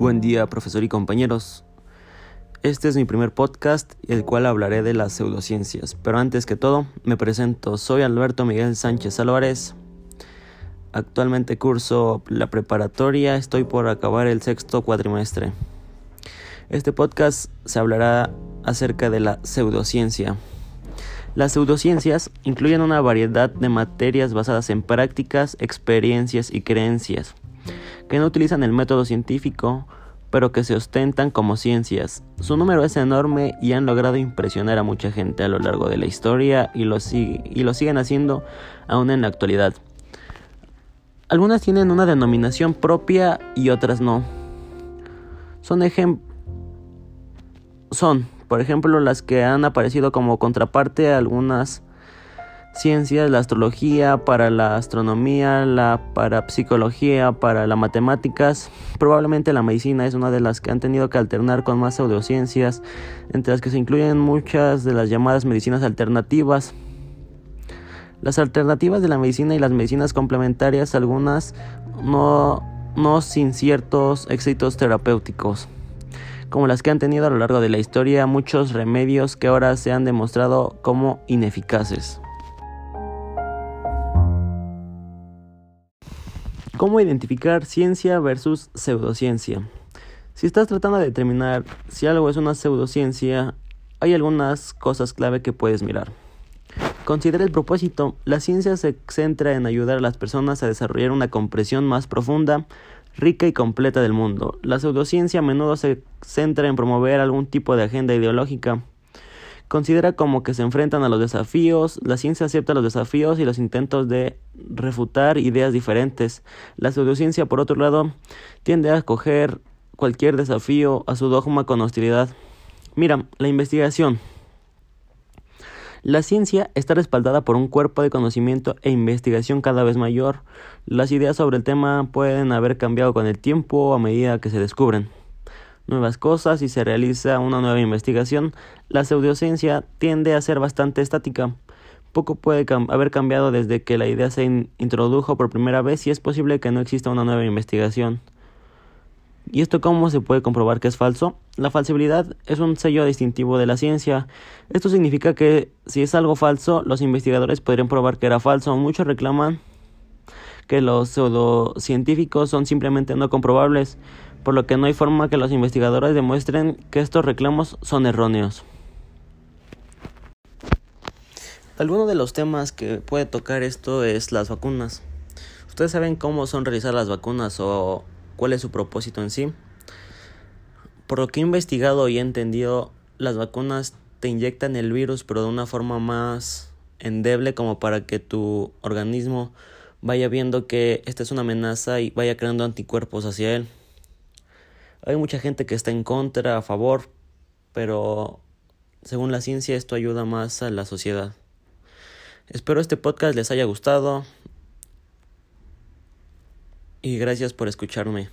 Buen día, profesor y compañeros. Este es mi primer podcast, el cual hablaré de las pseudociencias. Pero antes que todo, me presento. Soy Alberto Miguel Sánchez Álvarez. Actualmente curso la preparatoria, estoy por acabar el sexto cuatrimestre. Este podcast se hablará acerca de la pseudociencia. Las pseudociencias incluyen una variedad de materias basadas en prácticas, experiencias y creencias, que no utilizan el método científico, pero que se ostentan como ciencias. Su número es enorme y han logrado impresionar a mucha gente a lo largo de la historia y lo, y lo siguen haciendo aún en la actualidad. Algunas tienen una denominación propia y otras no. Son ejemplos son por ejemplo, las que han aparecido como contraparte a algunas ciencias, la astrología, para la astronomía, la parapsicología, para las matemáticas. Probablemente la medicina es una de las que han tenido que alternar con más pseudociencias, entre las que se incluyen muchas de las llamadas medicinas alternativas. Las alternativas de la medicina y las medicinas complementarias, algunas no, no sin ciertos éxitos terapéuticos como las que han tenido a lo largo de la historia muchos remedios que ahora se han demostrado como ineficaces. ¿Cómo identificar ciencia versus pseudociencia? Si estás tratando de determinar si algo es una pseudociencia, hay algunas cosas clave que puedes mirar. Considera el propósito. La ciencia se centra en ayudar a las personas a desarrollar una comprensión más profunda rica y completa del mundo. La pseudociencia a menudo se centra en promover algún tipo de agenda ideológica. Considera como que se enfrentan a los desafíos, la ciencia acepta los desafíos y los intentos de refutar ideas diferentes. La pseudociencia, por otro lado, tiende a acoger cualquier desafío a su dogma con hostilidad. Mira, la investigación. La ciencia está respaldada por un cuerpo de conocimiento e investigación cada vez mayor. Las ideas sobre el tema pueden haber cambiado con el tiempo a medida que se descubren nuevas cosas y se realiza una nueva investigación. La pseudociencia tiende a ser bastante estática. Poco puede haber cambiado desde que la idea se introdujo por primera vez y es posible que no exista una nueva investigación. ¿Y esto cómo se puede comprobar que es falso? La falsibilidad es un sello distintivo de la ciencia. Esto significa que si es algo falso, los investigadores podrían probar que era falso. Muchos reclaman que los pseudocientíficos son simplemente no comprobables, por lo que no hay forma que los investigadores demuestren que estos reclamos son erróneos. Alguno de los temas que puede tocar esto es las vacunas. ¿Ustedes saben cómo son realizar las vacunas o cuál es su propósito en sí. Por lo que he investigado y he entendido, las vacunas te inyectan el virus pero de una forma más endeble como para que tu organismo vaya viendo que esta es una amenaza y vaya creando anticuerpos hacia él. Hay mucha gente que está en contra, a favor, pero según la ciencia esto ayuda más a la sociedad. Espero este podcast les haya gustado y gracias por escucharme.